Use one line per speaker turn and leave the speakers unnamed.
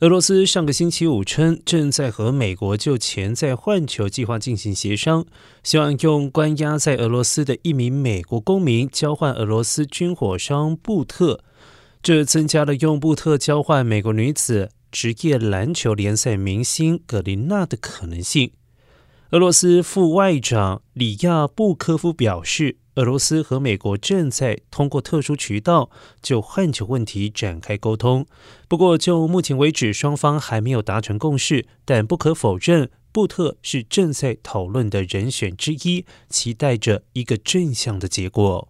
俄罗斯上个星期五称，正在和美国就潜在换球计划进行协商，希望用关押在俄罗斯的一名美国公民交换俄罗斯军火商布特，这增加了用布特交换美国女子职业篮球联赛明星格林娜的可能性。俄罗斯副外长里亚布科夫表示。俄罗斯和美国正在通过特殊渠道就换球问题展开沟通，不过就目前为止，双方还没有达成共识。但不可否认，布特是正在讨论的人选之一，期待着一个正向的结果。